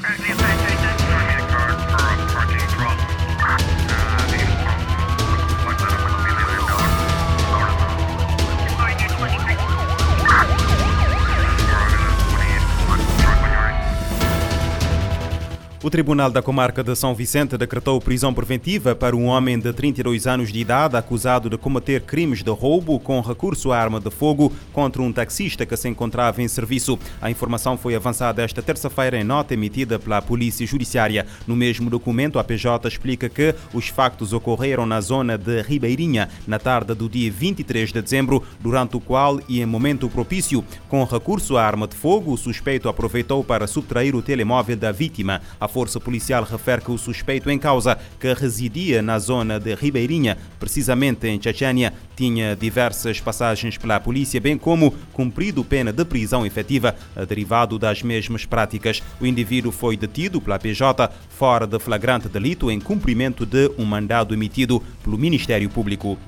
Right, O Tribunal da Comarca de São Vicente decretou prisão preventiva para um homem de 32 anos de idade acusado de cometer crimes de roubo com recurso à arma de fogo contra um taxista que se encontrava em serviço. A informação foi avançada esta terça-feira em nota emitida pela Polícia Judiciária. No mesmo documento, a PJ explica que os factos ocorreram na zona de Ribeirinha na tarde do dia 23 de dezembro, durante o qual e em momento propício, com recurso à arma de fogo, o suspeito aproveitou para subtrair o telemóvel da vítima. A força policial refere que o suspeito em causa, que residia na zona de Ribeirinha, precisamente em Chechênia, tinha diversas passagens pela polícia, bem como cumprido pena de prisão efetiva derivado das mesmas práticas. O indivíduo foi detido pela PJ fora de flagrante delito em cumprimento de um mandado emitido pelo Ministério Público.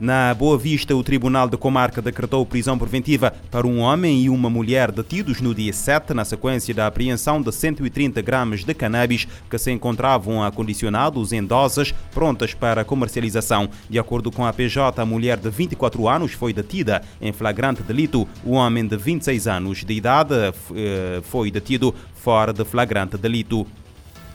Na Boa Vista, o Tribunal de Comarca decretou prisão preventiva para um homem e uma mulher detidos no dia 7, na sequência da apreensão de 130 gramas de cannabis que se encontravam acondicionados em doses prontas para comercialização. De acordo com a PJ, a mulher de 24 anos foi detida em flagrante delito. O homem de 26 anos de idade eh, foi detido fora de flagrante delito.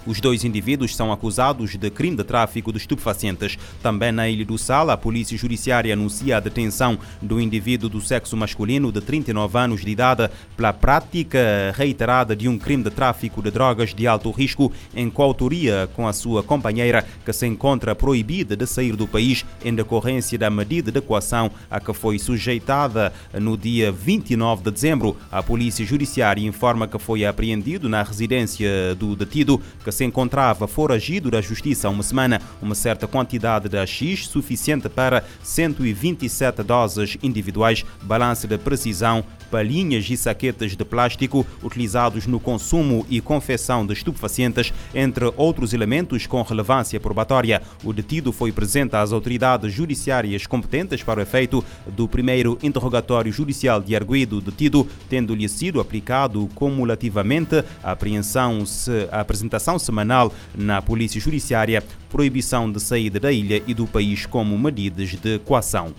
Os dois indivíduos são acusados de crime de tráfico de estupefacientes. Também na Ilha do Sal, a Polícia Judiciária anuncia a detenção do indivíduo do sexo masculino de 39 anos de idade pela prática reiterada de um crime de tráfico de drogas de alto risco em coautoria com a sua companheira, que se encontra proibida de sair do país em decorrência da medida de coação a que foi sujeitada no dia 29 de dezembro. A Polícia Judiciária informa que foi apreendido na residência do detido, que se encontrava foragido da justiça há uma semana. Uma certa quantidade de AX suficiente para 127 doses individuais, balança de precisão, palhinhas e saquetas de plástico utilizados no consumo e confecção de estupefacientes, entre outros elementos com relevância probatória. O detido foi presente às autoridades judiciárias competentes para o efeito do primeiro interrogatório judicial de arguido detido, tendo-lhe sido aplicado cumulativamente a apreensão, a apresentação semanal na Polícia Judiciária, proibição de saída da ilha e do país como medidas de coação.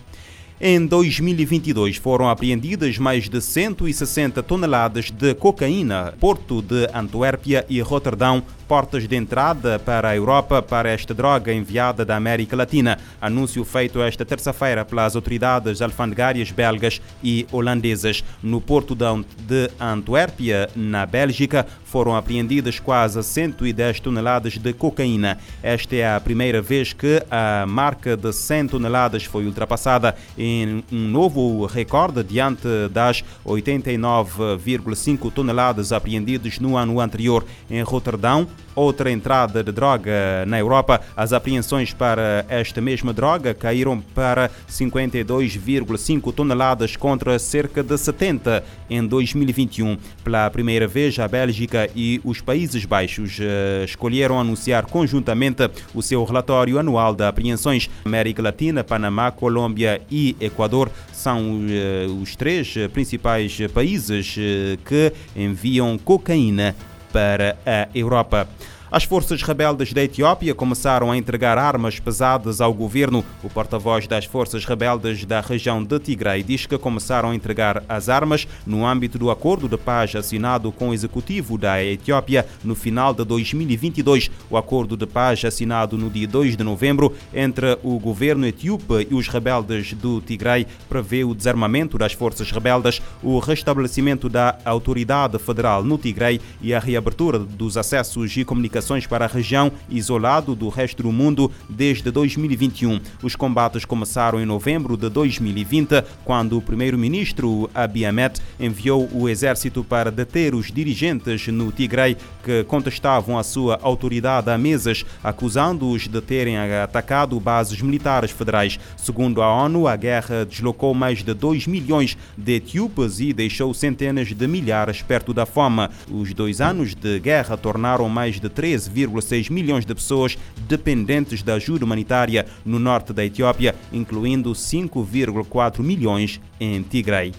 Em 2022 foram apreendidas mais de 160 toneladas de cocaína, Porto de Antuérpia e Roterdão portas de entrada para a Europa para esta droga enviada da América Latina. Anúncio feito esta terça-feira pelas autoridades alfandegárias belgas e holandesas. No porto de Antuérpia, na Bélgica, foram apreendidas quase 110 toneladas de cocaína. Esta é a primeira vez que a marca de 100 toneladas foi ultrapassada em um novo recorde diante das 89,5 toneladas apreendidas no ano anterior em Roterdão outra entrada de droga na Europa. As apreensões para esta mesma droga caíram para 52,5 toneladas contra cerca de 70 em 2021. Pela primeira vez, a Bélgica e os Países Baixos uh, escolheram anunciar conjuntamente o seu relatório anual de apreensões. América Latina, Panamá, Colômbia e Equador são uh, os três principais países uh, que enviam cocaína para a Europa. As forças rebeldes da Etiópia começaram a entregar armas pesadas ao governo. O porta-voz das forças rebeldes da região de Tigray diz que começaram a entregar as armas no âmbito do acordo de paz assinado com o executivo da Etiópia no final de 2022. O acordo de paz assinado no dia 2 de novembro entre o governo etíope e os rebeldes do Tigray prevê o desarmamento das forças rebeldes, o restabelecimento da autoridade federal no Tigray e a reabertura dos acessos e comunicações para a região, isolado do resto do mundo desde 2021. Os combates começaram em novembro de 2020, quando o primeiro-ministro Abiy Ahmed enviou o exército para deter os dirigentes no Tigray que contestavam a sua autoridade há meses, acusando-os de terem atacado bases militares federais. Segundo a ONU, a guerra deslocou mais de 2 milhões de etíopes e deixou centenas de milhares perto da fome. Os dois anos de guerra tornaram mais de 3 13,6 milhões de pessoas dependentes da ajuda humanitária no norte da Etiópia, incluindo 5,4 milhões em Tigray.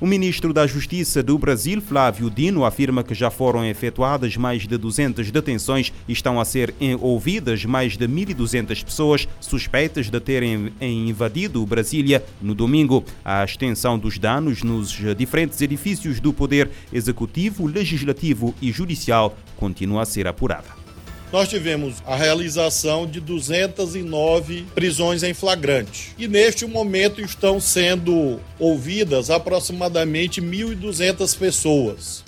O ministro da Justiça do Brasil, Flávio Dino, afirma que já foram efetuadas mais de 200 detenções e estão a ser ouvidas mais de 1.200 pessoas suspeitas de terem invadido Brasília no domingo. A extensão dos danos nos diferentes edifícios do Poder Executivo, Legislativo e Judicial continua a ser apurada nós tivemos a realização de 209 prisões em flagrante. E neste momento estão sendo ouvidas aproximadamente 1.200 pessoas,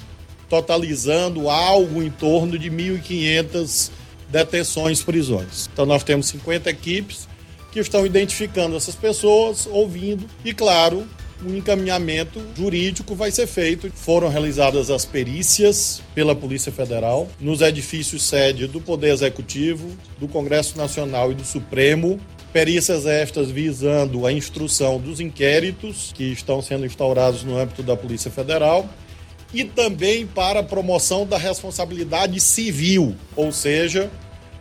totalizando algo em torno de 1.500 detenções, prisões. Então nós temos 50 equipes que estão identificando essas pessoas, ouvindo e, claro, o encaminhamento jurídico vai ser feito. Foram realizadas as perícias pela Polícia Federal nos edifícios sede do Poder Executivo, do Congresso Nacional e do Supremo. Perícias estas visando a instrução dos inquéritos que estão sendo instaurados no âmbito da Polícia Federal e também para a promoção da responsabilidade civil, ou seja,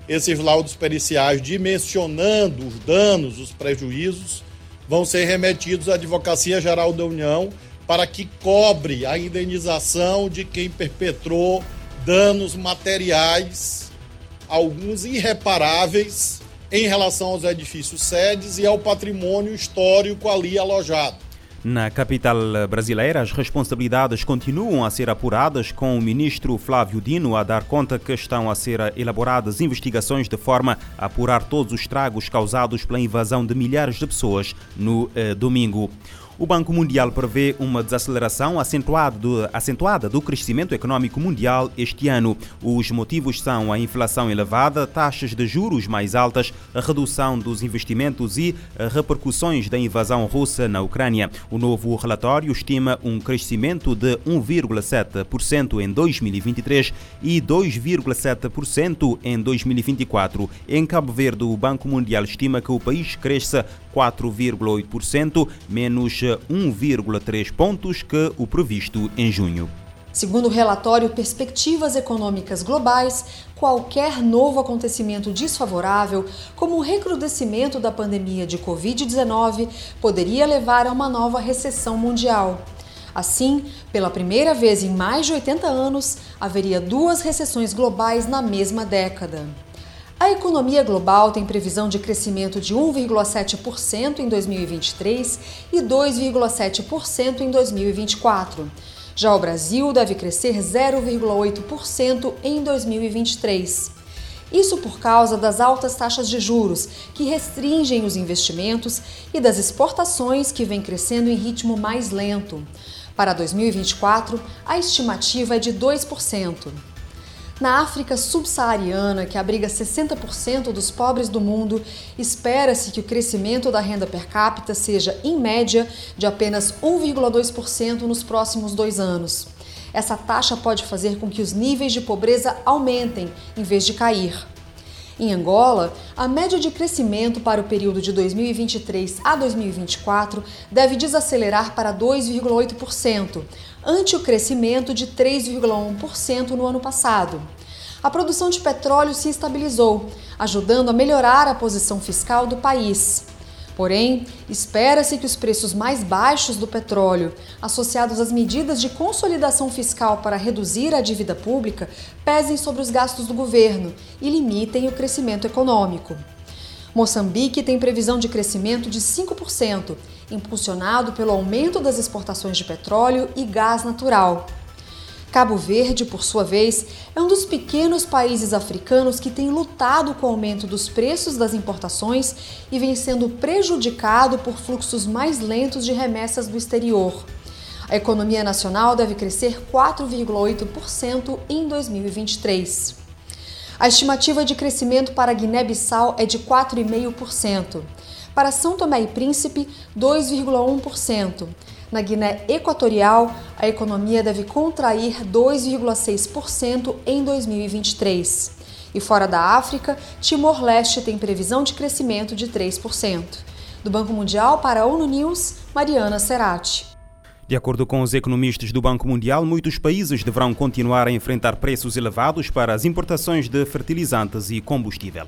esses laudos periciais dimensionando os danos, os prejuízos vão ser remetidos à Advocacia Geral da União para que cobre a indenização de quem perpetrou danos materiais, alguns irreparáveis, em relação aos edifícios sedes e ao patrimônio histórico ali alojado. Na capital brasileira, as responsabilidades continuam a ser apuradas, com o ministro Flávio Dino a dar conta que estão a ser elaboradas investigações de forma a apurar todos os estragos causados pela invasão de milhares de pessoas no eh, domingo. O Banco Mundial prevê uma desaceleração acentuada do, acentuada do crescimento econômico mundial este ano. Os motivos são a inflação elevada, taxas de juros mais altas, a redução dos investimentos e repercussões da invasão russa na Ucrânia. O novo relatório estima um crescimento de 1,7% em 2023 e 2,7% em 2024. Em Cabo Verde, o Banco Mundial estima que o país cresça 4,8%, menos 1,3 pontos que o previsto em junho. Segundo o relatório Perspectivas Econômicas Globais, qualquer novo acontecimento desfavorável, como o recrudescimento da pandemia de Covid-19, poderia levar a uma nova recessão mundial. Assim, pela primeira vez em mais de 80 anos, haveria duas recessões globais na mesma década. A economia global tem previsão de crescimento de 1,7% em 2023 e 2,7% em 2024. Já o Brasil deve crescer 0,8% em 2023. Isso por causa das altas taxas de juros, que restringem os investimentos, e das exportações, que vêm crescendo em ritmo mais lento. Para 2024, a estimativa é de 2%. Na África subsaariana, que abriga 60% dos pobres do mundo, espera-se que o crescimento da renda per capita seja, em média, de apenas 1,2% nos próximos dois anos. Essa taxa pode fazer com que os níveis de pobreza aumentem, em vez de cair. Em Angola, a média de crescimento para o período de 2023 a 2024 deve desacelerar para 2,8%, ante o crescimento de 3,1% no ano passado. A produção de petróleo se estabilizou, ajudando a melhorar a posição fiscal do país. Porém, espera-se que os preços mais baixos do petróleo, associados às medidas de consolidação fiscal para reduzir a dívida pública, pesem sobre os gastos do governo e limitem o crescimento econômico. Moçambique tem previsão de crescimento de 5%, impulsionado pelo aumento das exportações de petróleo e gás natural. Cabo Verde, por sua vez, é um dos pequenos países africanos que tem lutado com o aumento dos preços das importações e vem sendo prejudicado por fluxos mais lentos de remessas do exterior. A economia nacional deve crescer 4,8% em 2023. A estimativa de crescimento para Guiné-Bissau é de 4,5%. Para São Tomé e Príncipe, 2,1%. Na Guiné Equatorial, a economia deve contrair 2,6% em 2023. E fora da África, Timor-Leste tem previsão de crescimento de 3%. Do Banco Mundial para a ONU News, Mariana Serati. De acordo com os economistas do Banco Mundial, muitos países deverão continuar a enfrentar preços elevados para as importações de fertilizantes e combustível.